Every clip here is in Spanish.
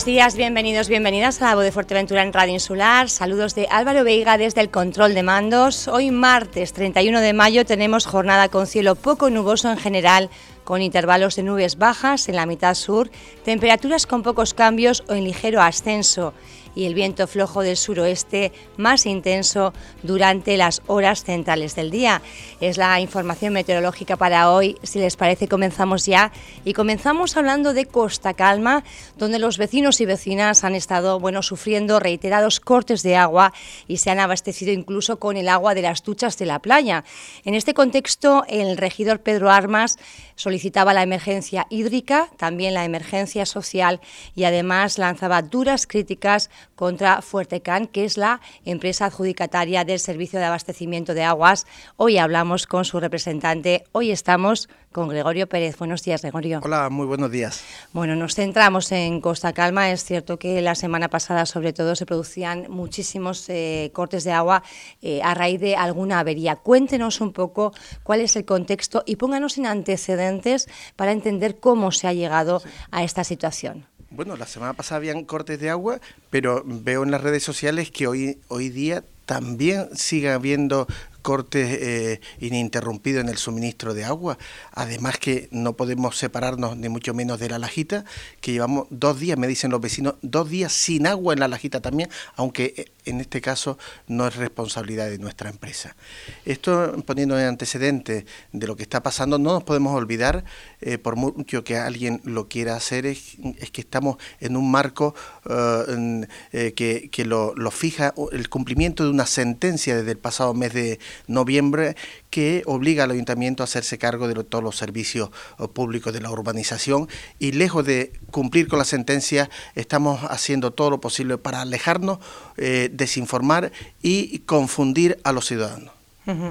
Buenos días, bienvenidos, bienvenidas a la voz de Fuerteventura en Radio Insular. Saludos de Álvaro Veiga desde el control de mandos. Hoy martes 31 de mayo tenemos jornada con cielo poco nuboso en general, con intervalos de nubes bajas en la mitad sur, temperaturas con pocos cambios o en ligero ascenso y el viento flojo del suroeste más intenso durante las horas centrales del día. Es la información meteorológica para hoy. Si les parece, comenzamos ya. Y comenzamos hablando de Costa Calma, donde los vecinos y vecinas han estado bueno, sufriendo reiterados cortes de agua y se han abastecido incluso con el agua de las duchas de la playa. En este contexto, el regidor Pedro Armas solicitaba la emergencia hídrica, también la emergencia social y además lanzaba duras críticas contra Fuertecan, que es la empresa adjudicataria del servicio de abastecimiento de aguas. Hoy hablamos con su representante, hoy estamos con Gregorio Pérez. Buenos días, Gregorio. Hola, muy buenos días. Bueno, nos centramos en Costa Calma. Es cierto que la semana pasada, sobre todo, se producían muchísimos eh, cortes de agua eh, a raíz de alguna avería. Cuéntenos un poco cuál es el contexto y pónganos en antecedentes para entender cómo se ha llegado a esta situación. Bueno, la semana pasada habían cortes de agua, pero veo en las redes sociales que hoy, hoy día también sigue habiendo cortes eh, ininterrumpidos en el suministro de agua. Además que no podemos separarnos ni mucho menos de la lajita, que llevamos dos días, me dicen los vecinos, dos días sin agua en la lajita también, aunque eh, en este caso no es responsabilidad de nuestra empresa. Esto poniendo en antecedente de lo que está pasando, no nos podemos olvidar, eh, por mucho que alguien lo quiera hacer, es, que estamos en un marco que, lo fija el cumplimiento de una sentencia desde el pasado mes de noviembre que obliga al ayuntamiento a hacerse cargo de todos los servicios eh, públicos de la urbanización y lejos de cumplir con la sentencia estamos haciendo todo lo posible para alejarnos, eh, desinformar y confundir a los ciudadanos.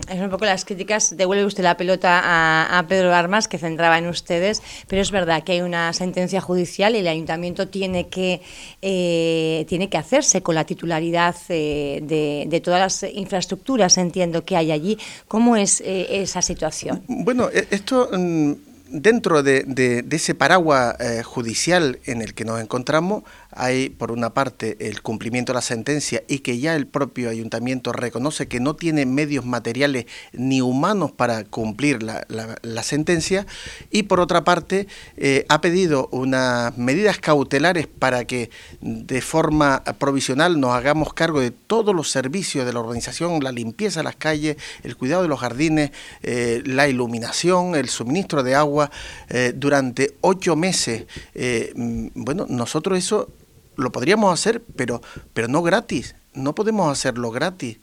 Es un poco las críticas, devuelve usted la pelota a, Pedro Armas, que centraba en ustedes, pero es verdad que hay una sentencia judicial y el ayuntamiento tiene que, eh, tiene que hacerse con la titularidad eh, de, todas las infraestructuras, entiendo que hay allí. ¿Cómo es eh, esa situación? Bueno, e, esto mm, dentro de, ese paraguas judicial en el que nos encontramos, hay, por una parte, el cumplimiento de la sentencia y que ya el propio ayuntamiento reconoce que no tiene medios materiales ni humanos para cumplir la, sentencia, y por otra parte, eh, ha pedido unas medidas cautelares para que de forma provisional nos hagamos cargo de todos los servicios de la organización, la limpieza de las calles, el cuidado de los jardines, eh, la iluminación, el suministro de agua, eh, durante ocho meses. Mm, bueno, nosotros eso lo podríamos hacer, pero, pero no gratis. No podemos hacerlo gratis.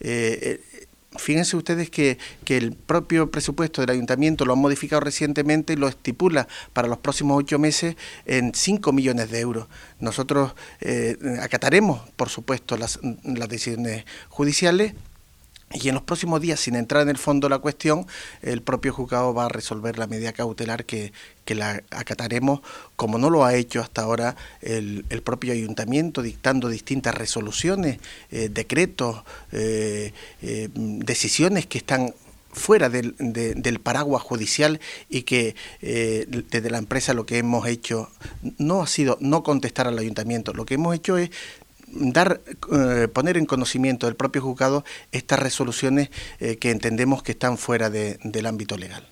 Eh, eh, fíjense ustedes que, el propio presupuesto del ayuntamiento lo han modificado recientemente y lo estipula para los próximos ocho meses en 5 millones de euros. Nosotros eh, acataremos, por supuesto, las, las decisiones judiciales, y en los próximos días, sin entrar en el fondo de la cuestión, el propio juzgado va a resolver la medida cautelar que, la acataremos, como no lo ha hecho hasta ahora el, propio ayuntamiento, dictando distintas resoluciones, eh, decretos, eh, eh, decisiones que están fuera del, del, paraguas judicial y que desde la empresa lo que hemos hecho no ha sido no contestar al ayuntamiento, lo que hemos hecho es dar, eh, poner en conocimiento del propio juzgado estas resoluciones eh, que entendemos que están fuera del ámbito legal.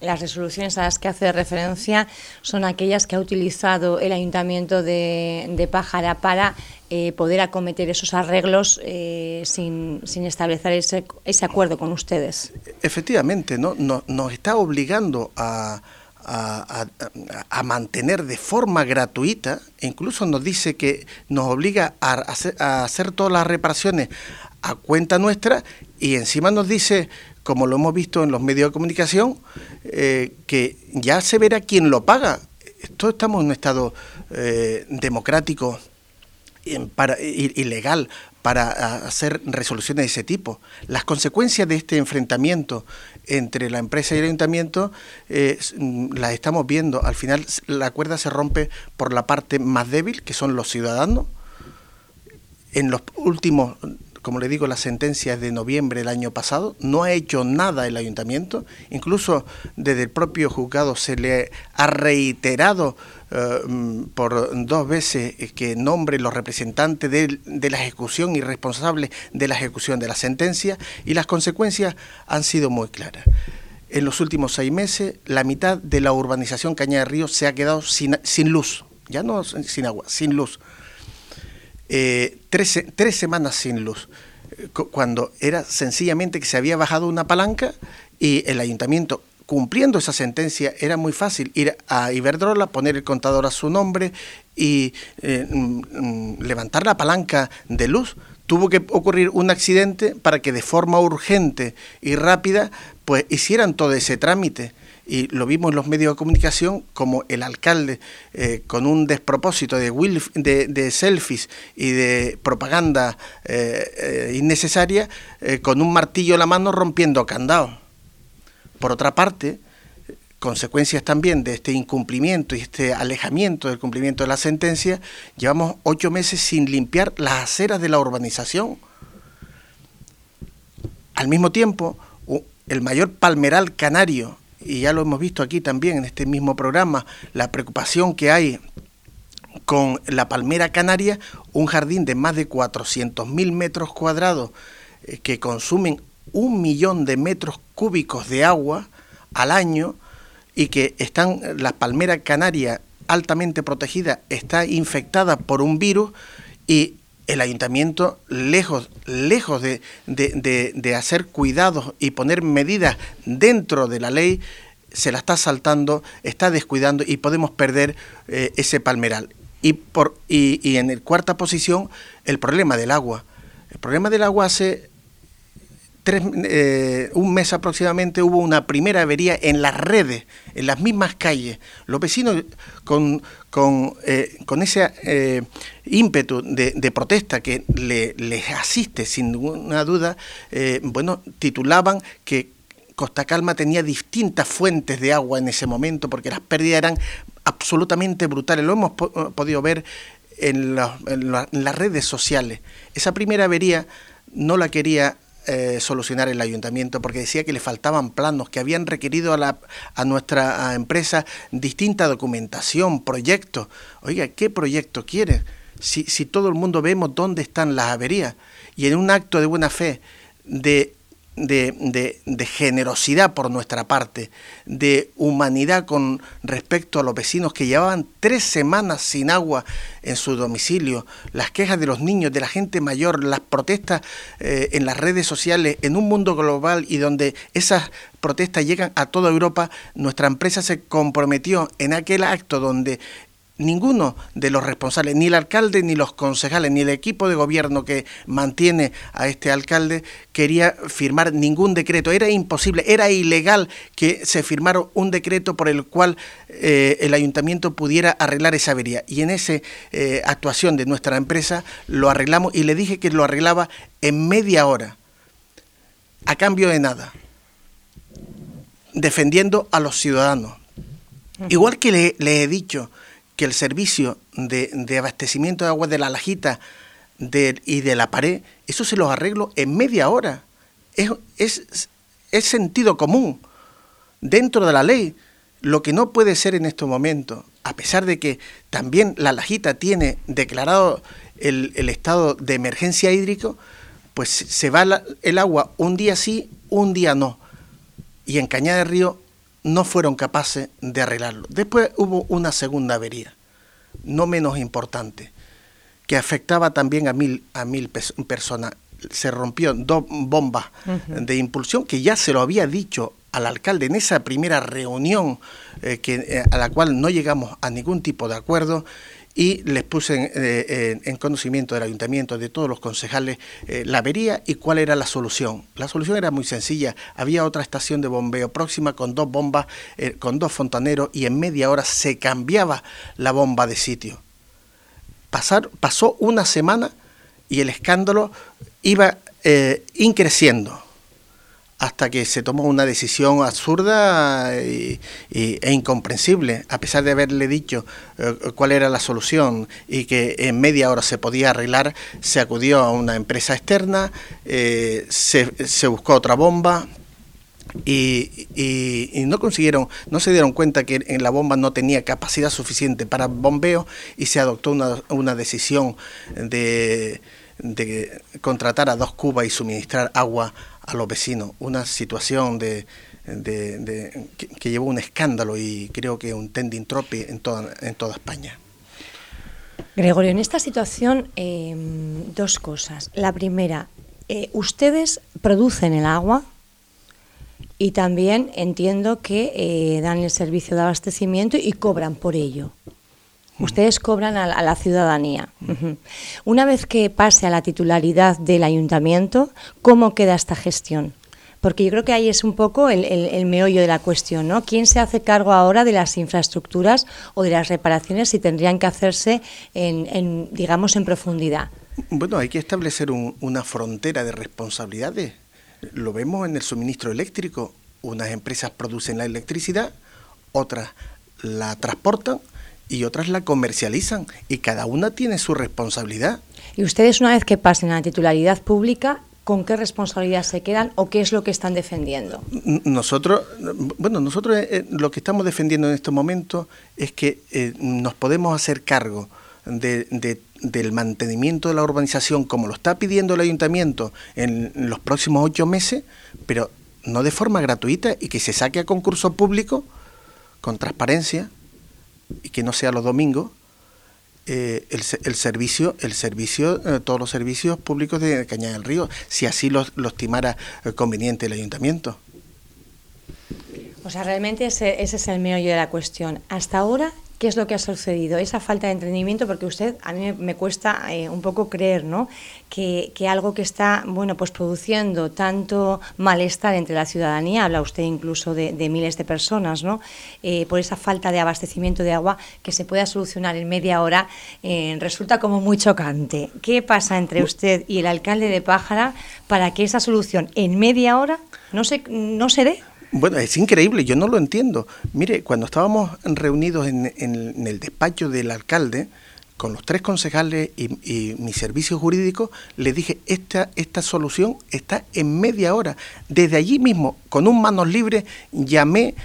Las resoluciones a las que hace referencia son aquellas que ha utilizado el Ayuntamiento de, de Pájara para eh, poder acometer esos arreglos sin, sin, establecer ese, ese, acuerdo con ustedes. Efectivamente, ¿no? nos está obligando a, a, mantener de forma gratuita, incluso nos dice que nos obliga a hacer, todas las reparaciones a cuenta nuestra y encima nos dice, como lo hemos visto en los medios de comunicación, eh, que ya se verá quién lo paga. Todos estamos en un estado eh, democrático y legal para hacer resoluciones de ese tipo. Las consecuencias de este enfrentamiento entre la empresa y el ayuntamiento eh, mm, las estamos viendo. Al final la cuerda se rompe por la parte más débil, que son los ciudadanos. En los últimos como le digo, la sentencia es de noviembre del año pasado, no ha hecho nada el ayuntamiento, incluso desde el propio juzgado se le ha reiterado eh, mm, por dos veces que nombre los representantes de, la ejecución y responsables de la ejecución de la sentencia y las consecuencias han sido muy claras. En los últimos seis meses, la mitad de la urbanización Cañada de Río se ha quedado sin, sin luz, ya no sin agua, sin luz eh, tres, semanas sin luz, eh, cuando era sencillamente que se había bajado una palanca y el ayuntamiento cumpliendo esa sentencia era muy fácil ir a Iberdrola, poner el contador a su nombre y eh, mm, mm, levantar la palanca de luz. Tuvo que ocurrir un accidente para que de forma urgente y rápida pues hicieran todo ese trámite y lo vimos en los medios de comunicación como el alcalde eh, con un despropósito de, selfies y de propaganda eh, eh, innecesaria con un martillo en la mano rompiendo candados. Por otra parte, consecuencias también de este incumplimiento y este alejamiento del cumplimiento de la sentencia, llevamos ocho meses sin limpiar las aceras de la urbanización. Al mismo tiempo, el mayor palmeral canario y ya lo hemos visto aquí también en este mismo programa, la preocupación que hay con la palmera canaria, un jardín de más de 400.000 metros cuadrados eh, que consumen un millón de metros cúbicos de agua al año y que están, la palmera canaria altamente protegida está infectada por un virus y el ayuntamiento, lejos, lejos de, de, hacer cuidados y poner medidas dentro de la ley, se la está saltando, está descuidando y podemos perder eh, ese palmeral. Y, por, y, y en el cuarta posición, el problema del agua. El problema del agua hace eh, un mes aproximadamente hubo una primera avería en las redes, en las mismas calles. Los vecinos con, con, eh, con ese eh, ímpetu de, protesta que le, les asiste sin ninguna duda, bueno, titulaban que Costa Calma tenía distintas fuentes de agua en ese momento porque las pérdidas eran absolutamente brutales. Lo hemos podido ver en, en las redes sociales. Esa primera avería no la quería eh, solucionar el ayuntamiento porque decía que le faltaban planos, que habían requerido a, la, a nuestra empresa distinta documentación, proyectos. Oiga, ¿qué proyecto quiere? Si, si todo el mundo vemos dónde están las averías y en un acto de buena fe de de, generosidad por nuestra parte, de humanidad con respecto a los vecinos que llevaban tres semanas sin agua en su domicilio, las quejas de los niños, de la gente mayor, las protestas eh, en las redes sociales, en un mundo global y donde esas protestas llegan a toda Europa, nuestra empresa se comprometió en aquel acto donde ninguno de los responsables, ni el alcalde, ni los concejales, ni el equipo de gobierno que mantiene a este alcalde quería firmar ningún decreto. Era imposible, era ilegal que se firmara un decreto por el cual eh, el ayuntamiento pudiera arreglar esa avería. Y en esa eh, actuación de nuestra empresa lo arreglamos y le dije que lo arreglaba en media hora, a cambio de nada, defendiendo a los ciudadanos. Igual que le he dicho, que el servicio de, abastecimiento de agua de la lajita y de la pared, eso se los arreglo en media hora. Es, es, sentido común dentro de la ley. Lo que no puede ser en estos momentos, a pesar de que también la lajita tiene declarado el, estado de emergencia hídrico, pues se va el agua un día sí, un día no. Y en Cañada de Río no fueron capaces de arreglarlo. Después hubo una segunda avería, no menos importante, que afectaba también a mil, a mil personas. Se rompió dos bombas de impulsión que ya se lo había dicho al alcalde en esa primera reunión eh, que, eh, a la cual no llegamos a ningún tipo de acuerdo y les puse eh, en, conocimiento del ayuntamiento, de todos los concejales, eh, la avería y cuál era la solución. La solución era muy sencilla. Había otra estación de bombeo próxima con dos bombas, eh, con dos fontaneros y en media hora se cambiaba la bomba de sitio. Pasar, pasó una semana y el escándalo iba increciendo hasta que se tomó una decisión absurda e incomprensible, a pesar de haberle dicho eh, cuál era la solución y que en media hora se podía arreglar, se acudió a una empresa externa, eh, se, buscó otra bomba, y, no consiguieron, no se dieron cuenta que en la bomba no tenía capacidad suficiente para bombeo y se adoptó una, una decisión de, de, contratar a dos cubas y suministrar agua a los vecinos, una situación de, de, que, llevó un escándalo y creo que un tending tropi en toda, en toda España. Gregorio, en esta situación em, dos cosas. La primera, eh, ustedes producen el agua y también entiendo que eh, dan el servicio de abastecimiento y cobran por ello. Ustedes cobran a, la ciudadanía. Una vez que pase a la titularidad del ayuntamiento, ¿cómo queda esta gestión? Porque yo creo que ahí es un poco el, meollo de la cuestión, ¿no? ¿Quién se hace cargo ahora de las infraestructuras o de las reparaciones si tendrían que hacerse en, digamos, en profundidad? Bueno, hay que establecer una frontera de responsabilidades. Lo vemos en el suministro eléctrico. Unas empresas producen la electricidad, otras la transportan y otras la comercializan y cada una tiene su responsabilidad. Y ustedes una vez que pasen a la titularidad pública, ¿con qué responsabilidad se quedan o qué es lo que están defendiendo? Nosotros, bueno, nosotros eh, eh, lo que estamos defendiendo en este momento es que eh, nos podemos hacer cargo de, del mantenimiento de la urbanización como lo está pidiendo el ayuntamiento en los próximos ocho meses, pero no de forma gratuita y que se saque a concurso público con transparencia y que no sea los domingos, eh, el, el, servicio, el servicio eh, todos los servicios públicos de Cañada del Río, si así lo, estimara eh, conveniente el ayuntamiento. O sea, realmente ese, ese es el meollo de la cuestión. Hasta ahora, ¿Qué es lo que ha sucedido? Esa falta de entendimiento, porque usted, a mí me cuesta eh, un poco creer, ¿no? Que, algo que está, bueno, pues produciendo tanto malestar entre la ciudadanía, habla usted incluso de, miles de personas, ¿no? Eh, por esa falta de abastecimiento de agua, que se pueda solucionar en media hora, eh, resulta como muy chocante. ¿Qué pasa entre usted y el alcalde de Pájara para que esa solución en media hora no se, no se dé? Bueno, es increíble, yo no lo entiendo. Mire, cuando estábamos reunidos en, el despacho del alcalde, con los tres concejales y, mi servicio jurídico, le dije, esta, esta solución está en media hora. Desde allí mismo, con un manos libres, llamé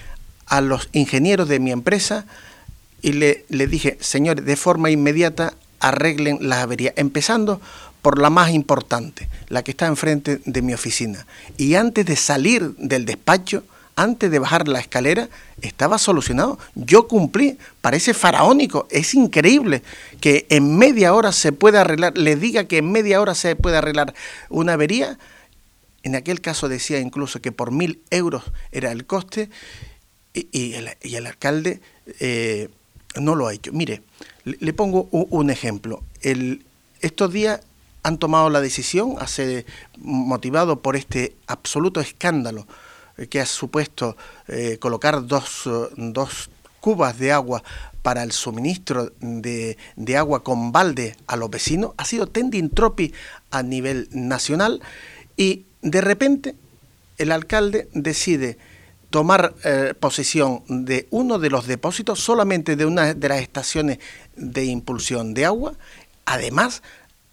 a los ingenieros de mi empresa y le, le dije, señores, de forma inmediata arreglen las averías, empezando por la más importante, la que está enfrente de mi oficina. Y antes de salir del despacho, antes de bajar la escalera, estaba solucionado. Yo cumplí, parece faraónico, es increíble que en media hora se pueda arreglar, le diga que en media hora se puede arreglar una avería. En aquel caso decía incluso que por mil euros era el coste y, el, alcalde eh, no lo ha hecho. Mire, le, pongo un, ejemplo. estos días han tomado la decisión, hace, motivado por este absoluto escándalo que ha supuesto eh, colocar dos, dos, cubas de agua para el suministro de, de, agua con balde a los vecinos, ha sido tending tropi a nivel nacional y de repente el alcalde decide tomar eh, posesión de uno de los depósitos, solamente de una de las estaciones de impulsión de agua, además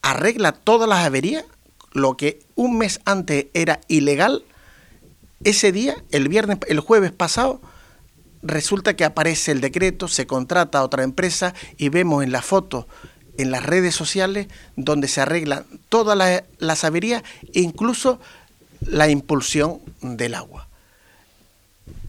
arregla todas las averías, lo que un mes antes era ilegal, ese día, el viernes, el jueves pasado, resulta que aparece el decreto, se contrata a otra empresa y vemos en la foto en las redes sociales donde se arreglan todas las, averías e incluso la impulsión del agua.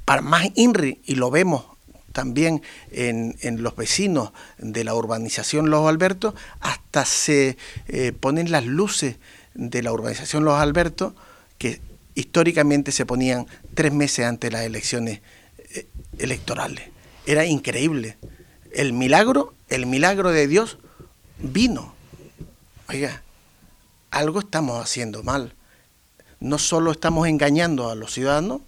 Para más INRI, y lo vemos también en, los vecinos de la urbanización Los Albertos, hasta se eh, ponen las luces de la urbanización Los Albertos, que históricamente se ponían tres meses antes de las elecciones eh, electorales. Era increíble. El milagro, el milagro de Dios vino. Oiga, algo estamos haciendo mal. No solo estamos engañando a los ciudadanos,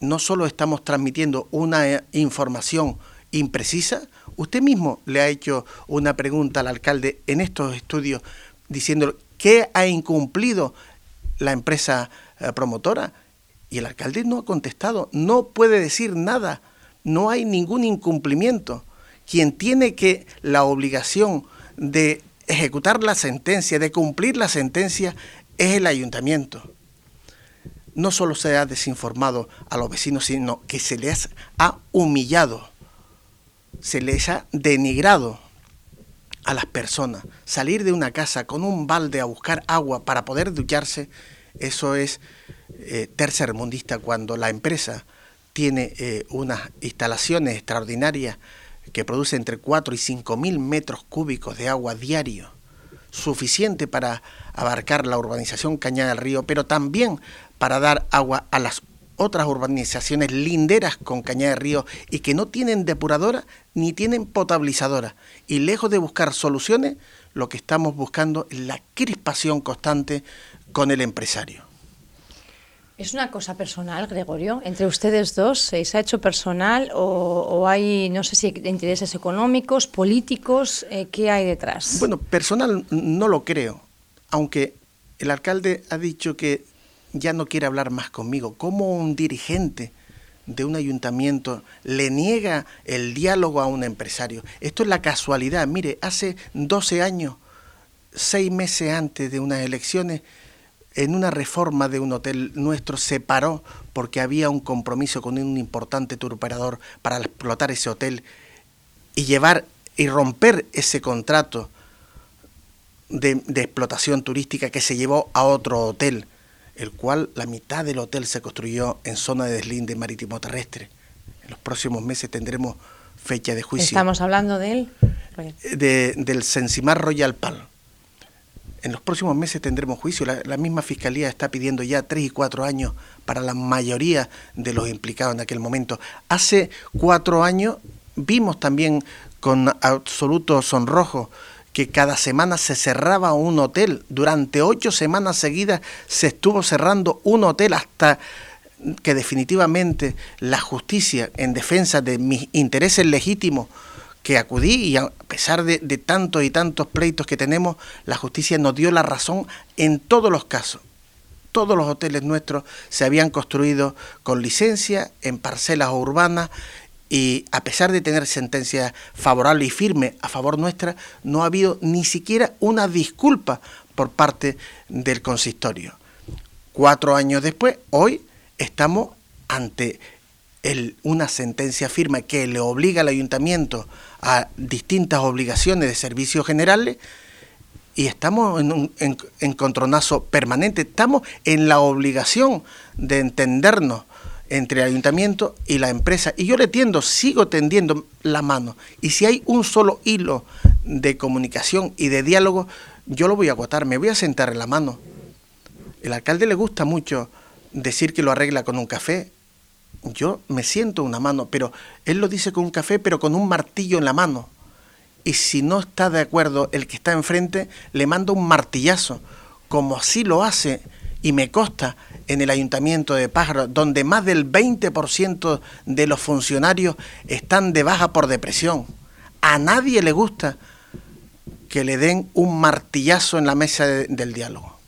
no solo estamos transmitiendo una eh, información imprecisa, usted mismo le ha hecho una pregunta al alcalde en estos estudios diciendo qué ha incumplido la empresa promotora Y el alcalde no ha contestado, no puede decir nada, no hay ningún incumplimiento. Quien tiene que la obligación de ejecutar la sentencia, de cumplir la sentencia, es el ayuntamiento. No solo se ha desinformado a los vecinos, sino que se les ha humillado, se les ha denigrado a las personas. Salir de una casa con un balde a buscar agua para poder ducharse, eso es eh, tercermundista cuando la empresa tiene eh, unas instalaciones extraordinarias que produce entre 4 y 5 mil metros cúbicos de agua diario, suficiente para abarcar la urbanización Cañada del Río, pero también para dar agua a las otras urbanizaciones linderas con Cañada del Río y que no tienen depuradora ni tienen potabilizadora. Y lejos de buscar soluciones, lo que estamos buscando es la crispación constante con el empresario. ¿Es una cosa personal, Gregorio? ¿Entre ustedes dos se ha hecho personal o, hay, no sé si, intereses económicos, políticos? Eh, ¿Qué hay detrás? Bueno, personal no lo creo, aunque el alcalde ha dicho que ya no quiere hablar más conmigo. ¿Cómo un dirigente de un ayuntamiento le niega el diálogo a un empresario? Esto es la casualidad. Mire, hace 12 años, seis meses antes de unas elecciones, en una reforma de un hotel nuestro se paró porque había un compromiso con un importante turoperador para explotar ese hotel y llevar y romper ese contrato de, de, explotación turística que se llevó a otro hotel, el cual la mitad del hotel se construyó en zona de deslinde marítimo terrestre. En los próximos meses tendremos fecha de juicio. Estamos hablando de él. De, del Sensimar Royal Pal en los próximos meses tendremos juicio. La, misma Fiscalía está pidiendo ya tres y cuatro años para la mayoría de los implicados en aquel momento. Hace cuatro años vimos también con absoluto sonrojo que cada semana se cerraba un hotel. Durante ocho semanas seguidas se estuvo cerrando un hotel hasta que definitivamente la justicia en defensa de mis intereses legítimos que acudí y a pesar de, tantos y tantos pleitos que tenemos, la justicia nos dio la razón en todos los casos. Todos los hoteles nuestros se habían construido con licencia, en parcelas urbanas, y a pesar de tener sentencia favorable y firme a favor nuestra, no ha habido ni siquiera una disculpa por parte del consistorio. Cuatro años después, hoy estamos ante una sentencia firme que le obliga al ayuntamiento a distintas obligaciones de servicios generales y estamos en un encontronazo permanente, estamos en la obligación de entendernos entre el ayuntamiento y la empresa. Y yo le tiendo, sigo tendiendo la mano. Y si hay un solo hilo de comunicación y de diálogo, yo lo voy a agotar, me voy a sentar en la mano. El alcalde le gusta mucho decir que lo arregla con un café yo me siento una mano, pero él lo dice con un café, pero con un martillo en la mano. Y si no está de acuerdo el que está enfrente, le manda un martillazo, como así lo hace, y me consta, en el ayuntamiento de Pájaro, donde más del 20% de los funcionarios están de baja por depresión. A nadie le gusta que le den un martillazo en la mesa del diálogo.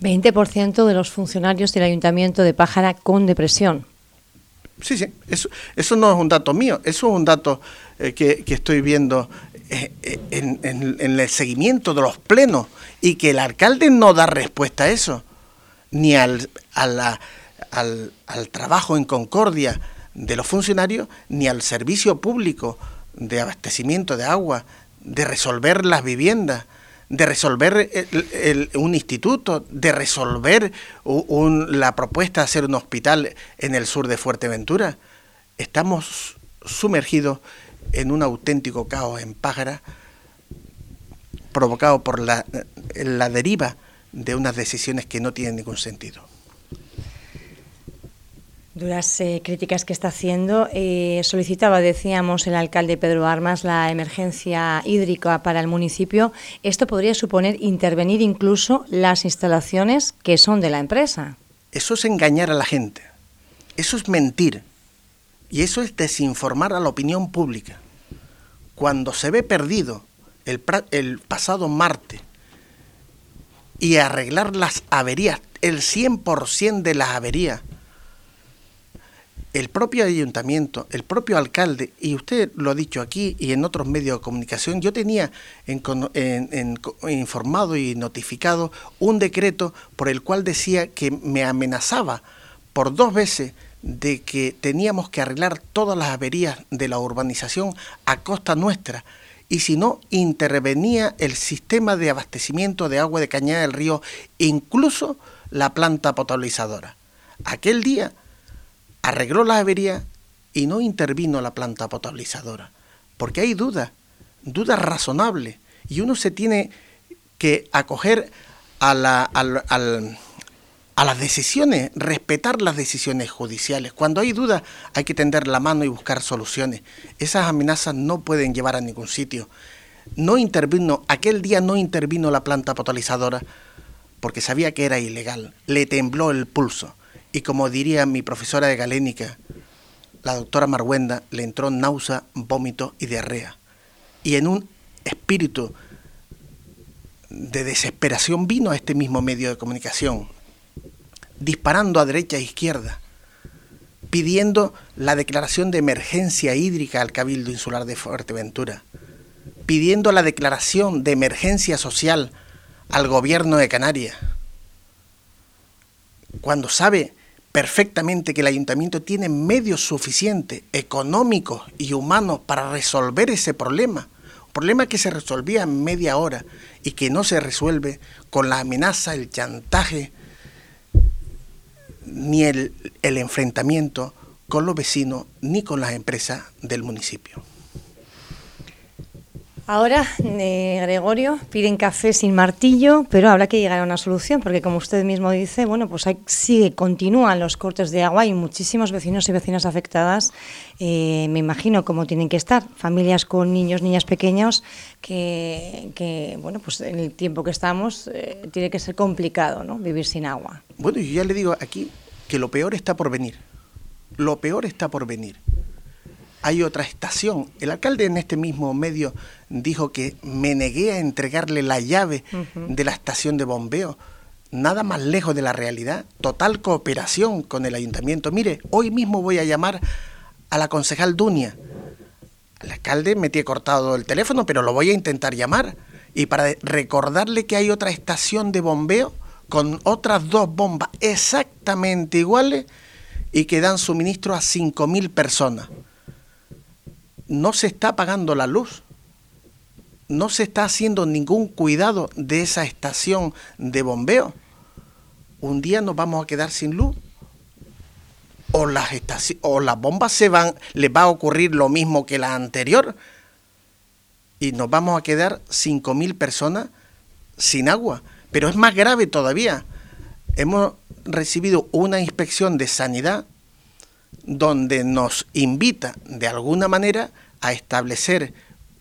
20% de los funcionarios del ayuntamiento de Pájara con depresión. Sí, sí, eso, no es un dato mío, eso es un dato eh, que, estoy viendo eh, eh, en, el seguimiento de los plenos y que el alcalde no da respuesta a eso, ni al, al trabajo en concordia de los funcionarios, ni al servicio público de abastecimiento de agua, de resolver las viviendas, de resolver un instituto, de resolver la propuesta de hacer un hospital en el sur de Fuerteventura. Estamos sumergidos en un auténtico caos en Pájara, provocado por la deriva de unas decisiones que no tienen ningún sentido. Duras eh, críticas que está haciendo. Eh, solicitaba, decíamos, el alcalde Pedro Armas la emergencia hídrica para el municipio. Esto podría suponer intervenir incluso las instalaciones que son de la empresa. Eso es engañar a la gente. Eso es mentir. Y eso es desinformar a la opinión pública. Cuando se ve perdido el, el pasado martes y arreglar las averías, el 100% de las averías, el propio ayuntamiento, el propio alcalde, y usted lo ha dicho aquí y en otros medios de comunicación, yo tenía informado y notificado un decreto por el cual decía que me amenazaba por dos veces de que teníamos que arreglar todas las averías de la urbanización a costa nuestra y si no, intervenía el sistema de abastecimiento de agua de Cañada del Río, incluso la planta potabilizadora. Aquel día arregló la avería y no intervino la planta potabilizadora, porque hay dudas, dudas razonables, y uno se tiene que acoger a, la, a las decisiones, respetar las decisiones judiciales. Cuando hay dudas hay que tender la mano y buscar soluciones. Esas amenazas no pueden llevar a ningún sitio. No intervino, aquel día no intervino la planta potabilizadora porque sabía que era ilegal. Le tembló el pulso y como diría mi profesora de galénica, la doctora Marguenda, le entró náusea, vómito y diarrea. Y en un espíritu de desesperación vino a este mismo medio de comunicación, disparando a derecha e izquierda, pidiendo la declaración de emergencia hídrica al Cabildo Insular de Fuerteventura, pidiendo la declaración de emergencia social al gobierno de Canarias, cuando sabe perfectamente que el ayuntamiento tiene medios suficientes, económicos y humanos para resolver ese problema. Problema que se resolvía en media hora y que no se resuelve con la amenaza, el chantaje, ni el, el enfrentamiento con los vecinos ni con las empresas del municipio. Ahora, eh, Gregorio, piden café sin martillo, pero habrá que llegar a una solución, porque como usted mismo dice, bueno, pues hay, sigue, continúan los cortes de agua y muchísimos vecinos y vecinas afectadas, eh, me imagino cómo tienen que estar, familias con niños, niñas pequeños, que, bueno, pues en el tiempo que estamos eh, tiene que ser complicado, ¿no?, vivir sin agua. Bueno, yo ya le digo aquí que lo peor está por venir, lo peor está por venir hay otra estación. El alcalde en este mismo medio dijo que me negué a entregarle la llave de la estación de bombeo. Nada más lejos de la realidad. Total cooperación con el ayuntamiento. Mire, hoy mismo voy a llamar a la concejal Dunia. El alcalde me cortado el teléfono, pero lo voy a intentar llamar. Y para recordarle que hay otra estación de bombeo con otras dos bombas exactamente iguales y que dan suministro a 5.000 personas no se está apagando la luz, no se está haciendo ningún cuidado de esa estación de bombeo. Un día nos vamos a quedar sin luz. O las, o las bombas se van, les va a ocurrir lo mismo que la anterior. Y nos vamos a quedar 5.000 personas sin agua. Pero es más grave todavía. Hemos recibido una inspección de sanidad donde nos invita de alguna manera a establecer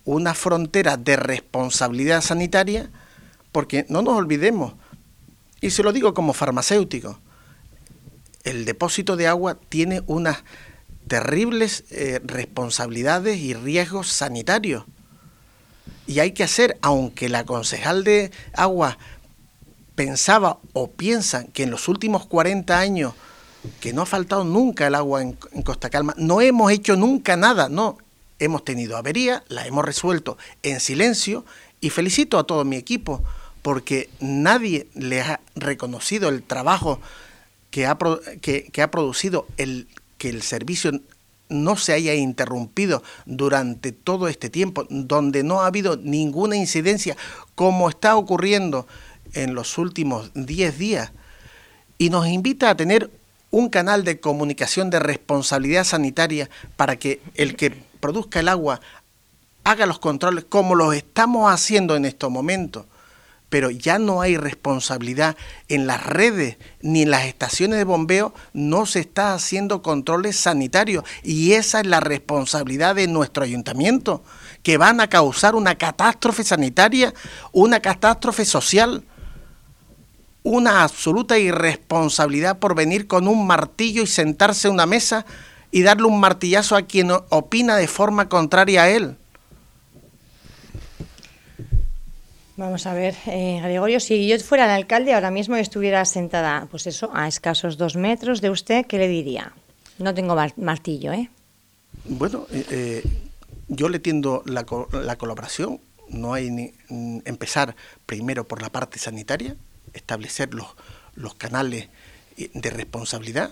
una frontera de responsabilidad sanitaria, porque no nos olvidemos, y se lo digo como farmacéutico, el depósito de agua tiene unas terribles eh, responsabilidades y riesgos sanitarios. Y hay que hacer, aunque la concejal de agua pensaba o piensa que en los últimos 40 años que no ha faltado nunca el agua en, Costa Calma. No hemos hecho nunca nada, no. Hemos tenido avería, la hemos resuelto en silencio y felicito a todo mi equipo porque nadie le ha reconocido el trabajo que ha, que, ha producido el que el servicio no se haya interrumpido durante todo este tiempo, donde no ha habido ninguna incidencia, como está ocurriendo en los últimos 10 días, y nos invita a tener un canal de comunicación de responsabilidad sanitaria para que el que produzca el agua haga los controles como los estamos haciendo en estos momentos. Pero ya no hay responsabilidad en las redes ni en las estaciones de bombeo, no se está haciendo controles sanitarios y esa es la responsabilidad de nuestro ayuntamiento, que van a causar una catástrofe sanitaria, una catástrofe social una absoluta irresponsabilidad por venir con un martillo y sentarse a una mesa y darle un martillazo a quien opina de forma contraria a él. Vamos a ver, eh, Gregorio, si yo fuera el alcalde ahora mismo y estuviera sentada, pues eso, a escasos dos metros de usted, ¿qué le diría? No tengo martillo, ¿eh? Bueno, eh, eh, yo le tiendo la, la colaboración. No hay ni mm, empezar primero por la parte sanitaria, establecer los, los canales de responsabilidad,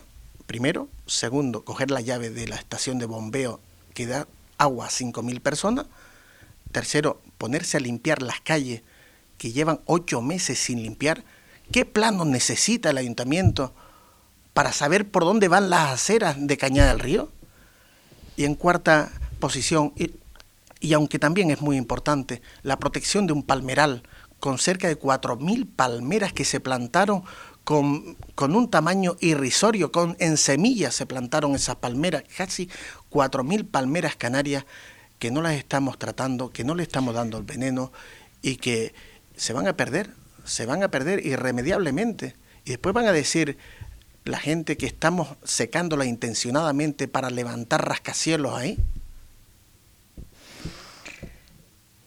primero. Segundo, coger la llave de la estación de bombeo que da agua a 5.000 personas. Tercero, ponerse a limpiar las calles que llevan ocho meses sin limpiar. ¿Qué plano necesita el ayuntamiento para saber por dónde van las aceras de Cañada del Río? Y en cuarta posición, y, y aunque también es muy importante, la protección de un palmeral con cerca de 4.000 palmeras que se plantaron con, con, un tamaño irrisorio, con, en semillas se plantaron esas palmeras, casi 4.000 palmeras canarias que no las estamos tratando, que no le estamos dando el veneno y que se van a perder, se van a perder irremediablemente. Y después van a decir la gente que estamos secándola intencionadamente para levantar rascacielos ahí.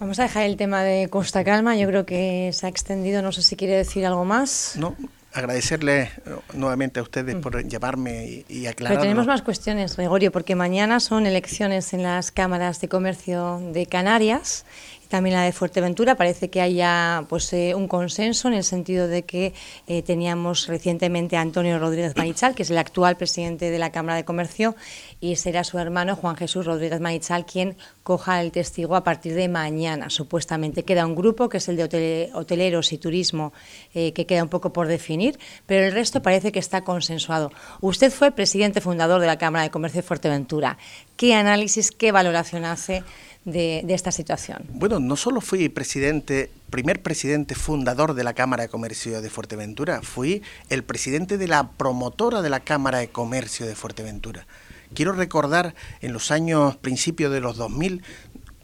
Vamos a dejar el tema de Costa Calma. Yo creo que se ha extendido. No sé si quiere decir algo más. No, agradecerle eh, nuevamente a ustedes por llamarme y, aclarar. Pero tenemos más cuestiones, Gregorio, porque mañana son elecciones en las cámaras de comercio de Canarias también la de Fuerteventura. Parece que haya pues, eh, un consenso en el sentido de que eh, teníamos recientemente a Antonio Rodríguez Marichal, que es el actual presidente de la Cámara de Comercio, y será su hermano Juan Jesús Rodríguez Marichal quien coja el testigo a partir de mañana. Supuestamente queda un grupo, que es el de hoteleros y turismo, eh, que queda un poco por definir, pero el resto parece que está consensuado. Usted fue presidente fundador de la Cámara de Comercio de Fuerteventura. ¿Qué análisis, qué valoración hace? De, esta situación? Bueno, no solo fui presidente, primer presidente fundador de la Cámara de Comercio de Fuerteventura, fui el presidente de la promotora de la Cámara de Comercio de Fuerteventura. Quiero recordar en los años principios de los 2000,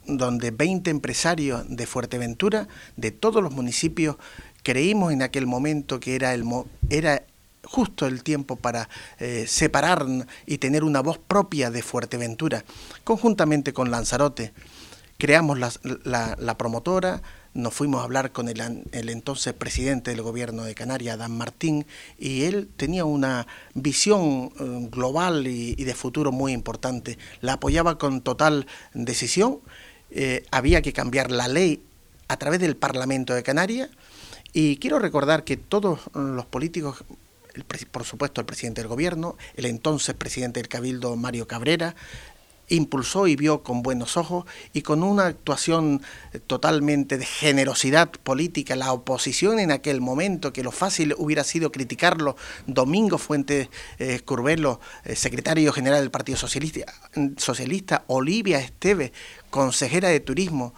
donde 20 empresarios de Fuerteventura, de todos los municipios, creímos en aquel momento que era, el, era justo el tiempo para eh, separar y tener una voz propia de Fuerteventura. Conjuntamente con Lanzarote, creamos la, promotora, nos fuimos a hablar con el, entonces presidente del gobierno de Canarias, Dan Martín, y él tenía una visión eh, global y, de futuro muy importante. La apoyaba con total decisión. Eh, había que cambiar la ley a través del Parlamento de Canarias. Y quiero recordar que todos los políticos por supuesto el presidente del gobierno, el entonces presidente del Cabildo Mario Cabrera, impulsó y vio con buenos ojos y con una actuación totalmente de generosidad política. La oposición en aquel momento, que lo fácil hubiera sido criticarlo, Domingo Fuentes eh, Curbelo, eh, secretario general del Partido Socialista, Socialista, Olivia Esteve, consejera de Turismo,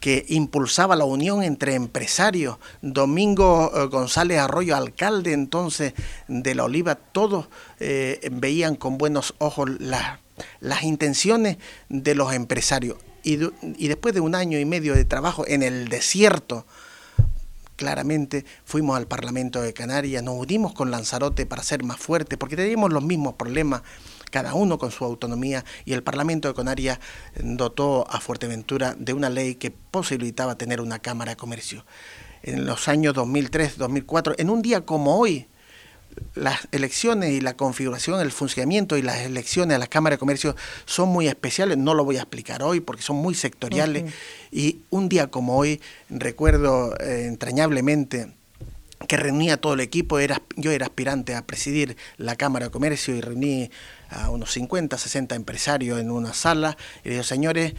que impulsaba la unión entre empresarios, Domingo eh, González Arroyo, alcalde entonces de La Oliva, todos eh, veían con buenos ojos las intenciones de los empresarios. Y, después de un año y medio de trabajo en el desierto, claramente fuimos al Parlamento de Canarias, nos unimos con Lanzarote para ser más fuertes, porque teníamos los mismos problemas cada uno con su autonomía, y el Parlamento de Canarias dotó a Fuerteventura de una ley que posibilitaba tener una Cámara de Comercio. En los años 2003, 2004, en un día como hoy, las elecciones y la configuración, el funcionamiento y las elecciones a la Cámara de Comercio son muy especiales, no lo voy a explicar hoy porque son muy sectoriales. Y un día como hoy recuerdo eh, entrañablemente que reunía todo el equipo, era, yo era aspirante a presidir la Cámara de Comercio y reuní a unos 50, 60 empresarios en una sala. Y digo, señores,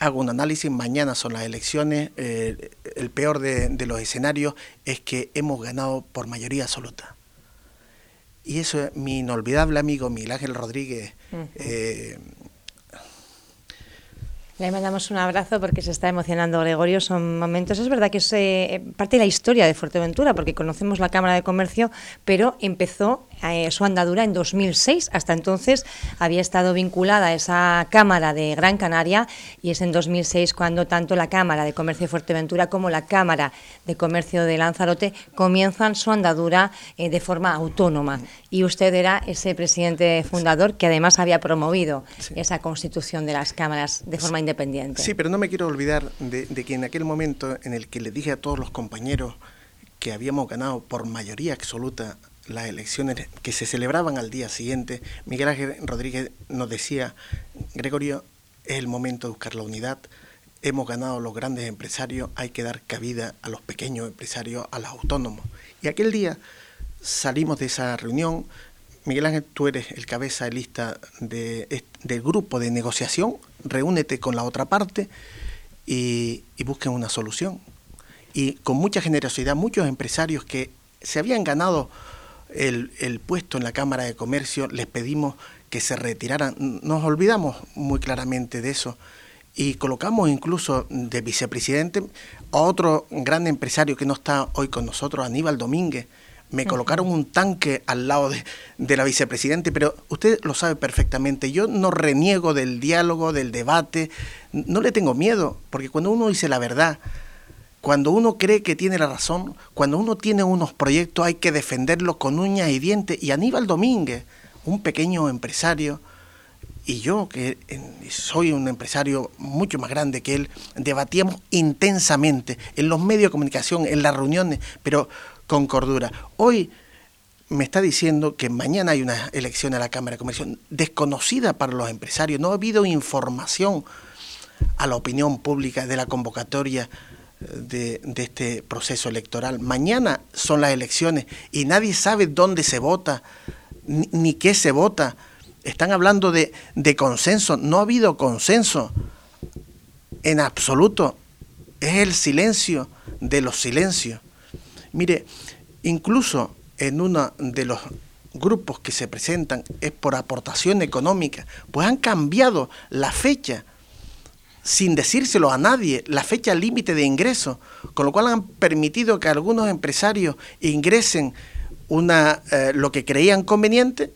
hago un análisis, mañana son las elecciones, eh, el peor de, los escenarios es que hemos ganado por mayoría absoluta. Y eso es mi inolvidable amigo Miguel Ángel Rodríguez. Le mandamos un abrazo porque se está emocionando Gregorio. Son momentos, es verdad que es eh, parte de la historia de Fuerteventura, porque conocemos la Cámara de Comercio, pero empezó eh, su andadura en 2006. Hasta entonces había estado vinculada a esa Cámara de Gran Canaria y es en 2006 cuando tanto la Cámara de Comercio de Fuerteventura como la Cámara de Comercio de Lanzarote comienzan su andadura eh, de forma autónoma. Y usted era ese presidente fundador que además había promovido esa constitución de las cámaras de forma independiente. Sí, pero no me quiero olvidar de, de que en aquel momento en el que le dije a todos los compañeros que habíamos ganado por mayoría absoluta las elecciones que se celebraban al día siguiente, Miguel Ángel Rodríguez nos decía, Gregorio, es el momento de buscar la unidad, hemos ganado los grandes empresarios, hay que dar cabida a los pequeños empresarios, a los autónomos. Y aquel día salimos de esa reunión, Miguel Ángel, tú eres el cabeza de lista de, del grupo de negociación, reúnete con la otra parte y, y busquen una solución. Y con mucha generosidad, muchos empresarios que se habían ganado el, el puesto en la Cámara de Comercio, les pedimos que se retiraran. Nos olvidamos muy claramente de eso y colocamos incluso de vicepresidente a otro gran empresario que no está hoy con nosotros, Aníbal Domínguez. Me colocaron un tanque al lado de, de, la vicepresidente, pero usted lo sabe perfectamente. Yo no reniego del diálogo, del debate, no le tengo miedo, porque cuando uno dice la verdad, cuando uno cree que tiene la razón, cuando uno tiene unos proyectos hay que defenderlos con uñas y dientes. Y Aníbal Domínguez, un pequeño empresario, y yo, que soy un empresario mucho más grande que él, debatíamos intensamente en los medios de comunicación, en las reuniones, pero con cordura. Hoy me está diciendo que mañana hay una elección a la Cámara de Comercio desconocida para los empresarios. No ha habido información a la opinión pública de la convocatoria de, este proceso electoral. Mañana son las elecciones y nadie sabe dónde se vota ni, ni qué se vota. Están hablando de, de, consenso. No ha habido consenso en absoluto. Es el silencio de los silencios. Mire, incluso en uno de los grupos que se presentan es por aportación económica, pues han cambiado la fecha sin decírselo a nadie, la fecha límite de ingreso, con lo cual han permitido que algunos empresarios ingresen una, eh, lo que creían conveniente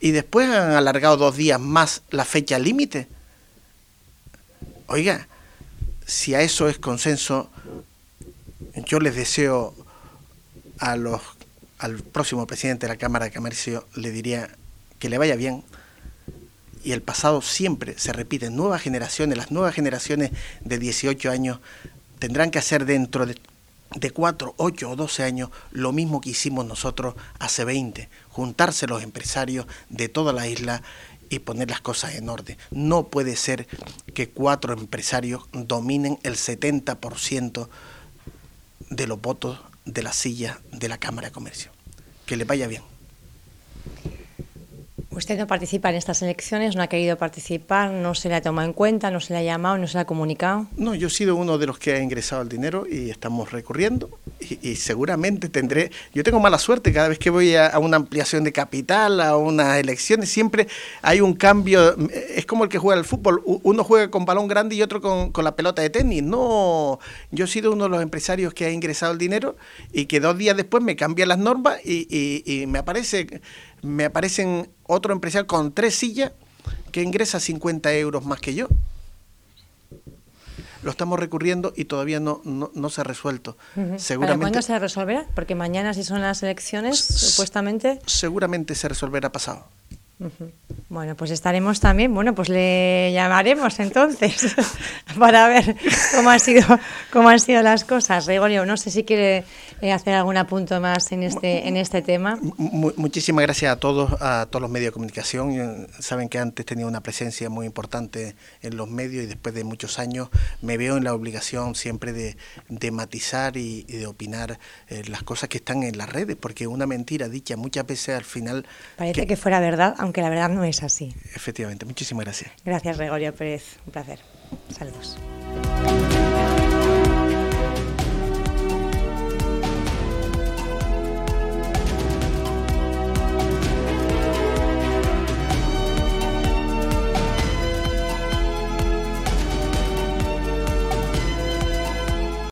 y después han alargado dos días más la fecha límite. Oiga, si a eso es consenso, yo les deseo a los, al próximo presidente de la Cámara de Comercio, le diría que le vaya bien, y el pasado siempre se repite. Nuevas generaciones, las nuevas generaciones de 18 años tendrán que hacer dentro de, de 4, 8 o 12 años lo mismo que hicimos nosotros hace 20, juntarse los empresarios de toda la isla y poner las cosas en orden. No puede ser que cuatro empresarios dominen el 70% de los votos de la silla de la Cámara de Comercio. Que le vaya bien. Usted no participa en estas elecciones, no ha querido participar, no se le ha tomado en cuenta, no se le ha llamado, no se le ha comunicado. No, yo he sido uno de los que ha ingresado el dinero y estamos recurriendo y, seguramente tendré, yo tengo mala suerte cada vez que voy a, una ampliación de capital, a unas elecciones, siempre hay un cambio, es como el que juega el fútbol, uno juega con balón grande y otro con, con la pelota de tenis. No, yo he sido uno de los empresarios que ha ingresado el dinero y que dos días después me cambian las normas y, y me aparece me aparecen otro empresario con tres sillas que ingresa 50 euros más que yo. Lo estamos recurriendo y todavía no, no, no se ha resuelto. Uh -huh. Seguramente, ¿Para cuándo se resolverá? Porque mañana, si son las elecciones, supuestamente. Seguramente se resolverá pasado. Uh -huh. Bueno, pues estaremos también, bueno, pues le llamaremos entonces para ver cómo han sido cómo han sido las cosas. Gregorio, no sé si quiere eh, hacer algún apunto más en este en este tema. Muchísimas gracias a todos a todos los medios de comunicación. Saben que antes tenía una presencia muy importante en los medios y después de muchos años me veo en la obligación siempre de, de matizar y, y, de opinar eh, las cosas que están en las redes, porque una mentira dicha muchas veces al final parece que, que fuera verdad, aunque la verdad no es así. Efectivamente, muchísimas gracias. Gracias, Gregorio Pérez, un placer. Saludos.